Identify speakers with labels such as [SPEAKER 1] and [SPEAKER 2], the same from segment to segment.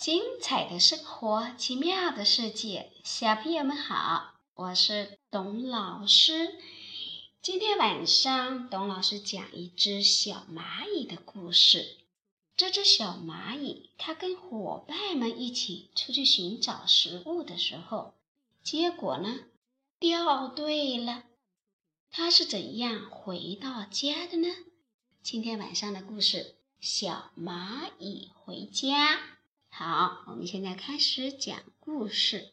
[SPEAKER 1] 精彩的生活，奇妙的世界，小朋友们好，我是董老师。今天晚上，董老师讲一只小蚂蚁的故事。这只小蚂蚁，它跟伙伴们一起出去寻找食物的时候，结果呢，掉队了。它是怎样回到家的呢？今天晚上的故事：小蚂蚁回家。好，我们现在开始讲故事。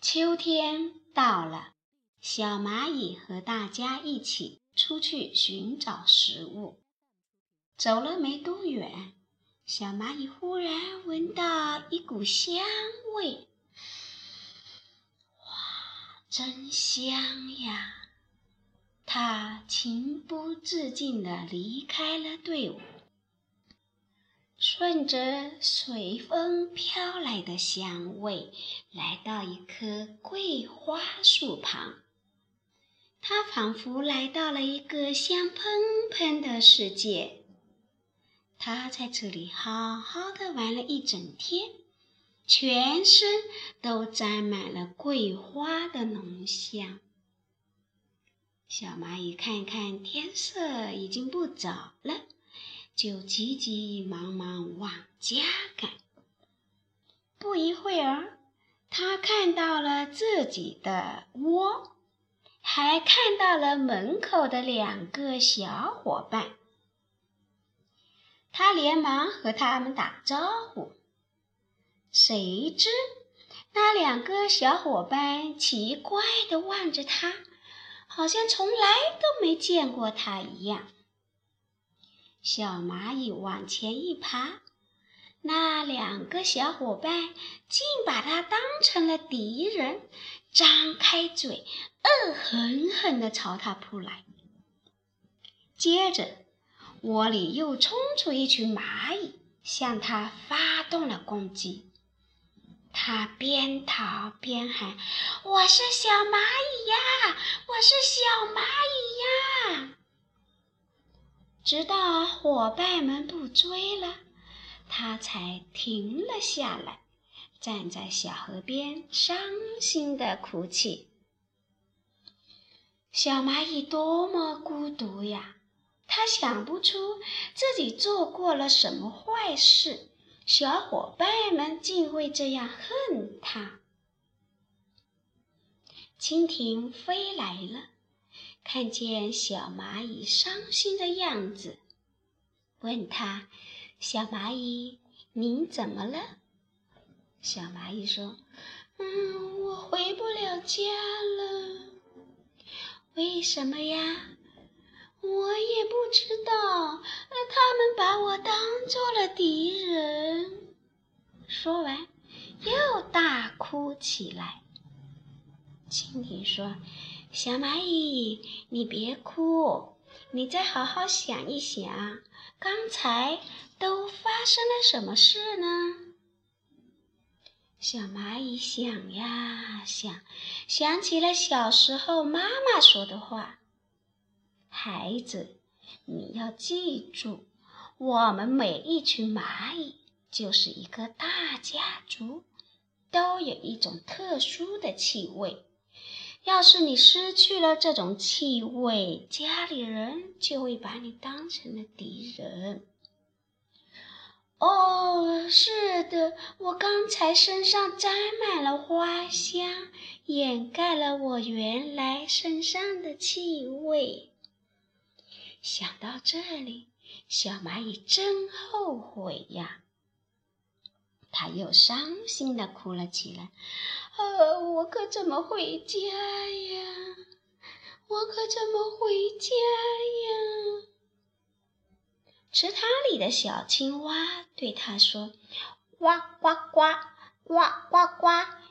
[SPEAKER 1] 秋天到了，小蚂蚁和大家一起出去寻找食物。走了没多远，小蚂蚁忽然闻到一股香味，哇，真香呀！它情不自禁地离开了队伍。顺着随风飘来的香味，来到一棵桂花树旁。他仿佛来到了一个香喷喷的世界。他在这里好好的玩了一整天，全身都沾满了桂花的浓香。小蚂蚁看看天色已经不早了。就急急忙忙往家赶。不一会儿，他看到了自己的窝，还看到了门口的两个小伙伴。他连忙和他们打招呼，谁知那两个小伙伴奇怪地望着他，好像从来都没见过他一样。小蚂蚁往前一爬，那两个小伙伴竟把它当成了敌人，张开嘴，恶狠狠地朝它扑来。接着，窝里又冲出一群蚂蚁，向它发动了攻击。它边逃边喊：“我是小蚂蚁呀，我是小蚂蚁！”直到伙伴们不追了，他才停了下来，站在小河边，伤心的哭泣。小蚂蚁多么孤独呀！它想不出自己做过了什么坏事，小伙伴们竟会这样恨它。蜻蜓飞来了。看见小蚂蚁伤心的样子，问他：“小蚂蚁，您怎么了？”小蚂蚁说：“嗯，我回不了家了。为什么呀？我也不知道。他们把我当做了敌人。”说完，又大哭起来。蜻蜓说。小蚂蚁，你别哭，你再好好想一想，刚才都发生了什么事呢？小蚂蚁想呀想，想起了小时候妈妈说的话：“孩子，你要记住，我们每一群蚂蚁就是一个大家族，都有一种特殊的气味。”要是你失去了这种气味，家里人就会把你当成了敌人。哦，是的，我刚才身上沾满了花香，掩盖了我原来身上的气味。想到这里，小蚂蚁真后悔呀。他又伤心的哭了起来。呃，我可怎么回家呀？我可怎么回家呀？池塘里的小青蛙对他说：“呱呱呱，呱呱呱，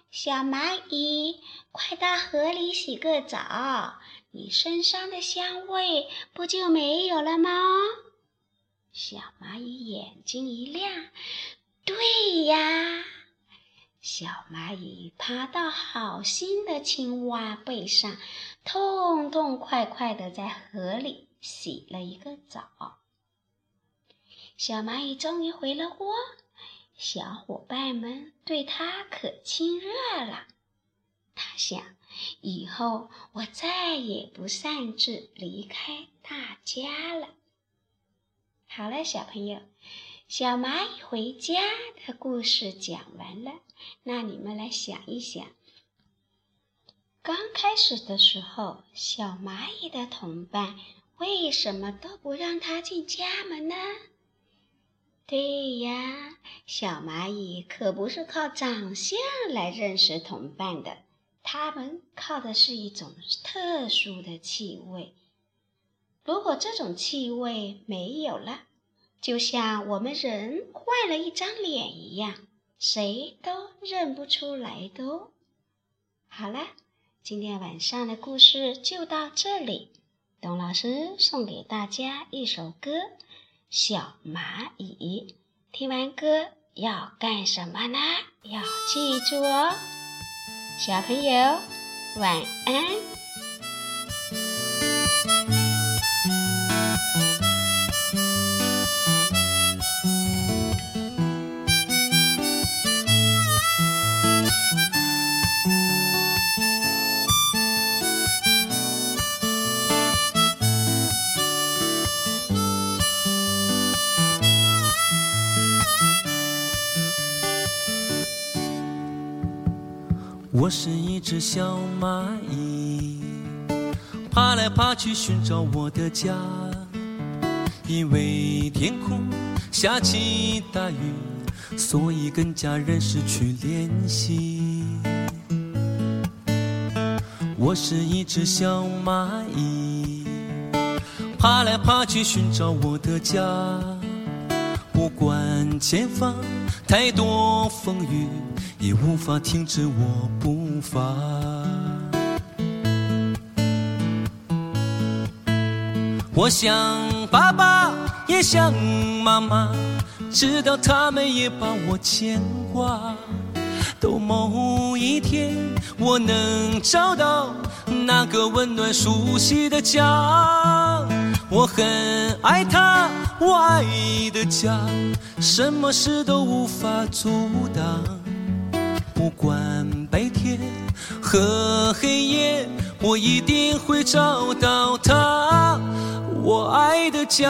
[SPEAKER 1] 小蚂蚁，快到河里洗个澡，你身上的香味不就没有了吗？”小蚂蚁眼睛一亮：“对呀。”小蚂蚁爬到好心的青蛙背上，痛痛快快地在河里洗了一个澡。小蚂蚁终于回了窝，小伙伴们对它可亲热了。它想，以后我再也不擅自离开大家了。好了，小朋友，小蚂蚁回家的故事讲完了。那你们来想一想，刚开始的时候，小蚂蚁的同伴为什么都不让它进家门呢？对呀，小蚂蚁可不是靠长相来认识同伴的。它们靠的是一种特殊的气味。如果这种气味没有了，就像我们人换了一张脸一样，谁都认不出来的哦。好了，今天晚上的故事就到这里。董老师送给大家一首歌《小蚂蚁》。听完歌要干什么呢？要记住哦。小朋友，晚安。
[SPEAKER 2] 我是一只小蚂蚁，爬来爬去寻找我的家。因为天空下起大雨，所以跟家人失去联系。我是一只小蚂蚁，爬来爬去寻找我的家。不管前方太多风雨。也无法停止我步伐。我想爸爸，也想妈妈，知道他们也把我牵挂。等某一天，我能找到那个温暖熟悉的家。我很爱他，我爱的家，什么事都无法阻挡。不管白天和黑夜，我一定会找到他，我爱的家。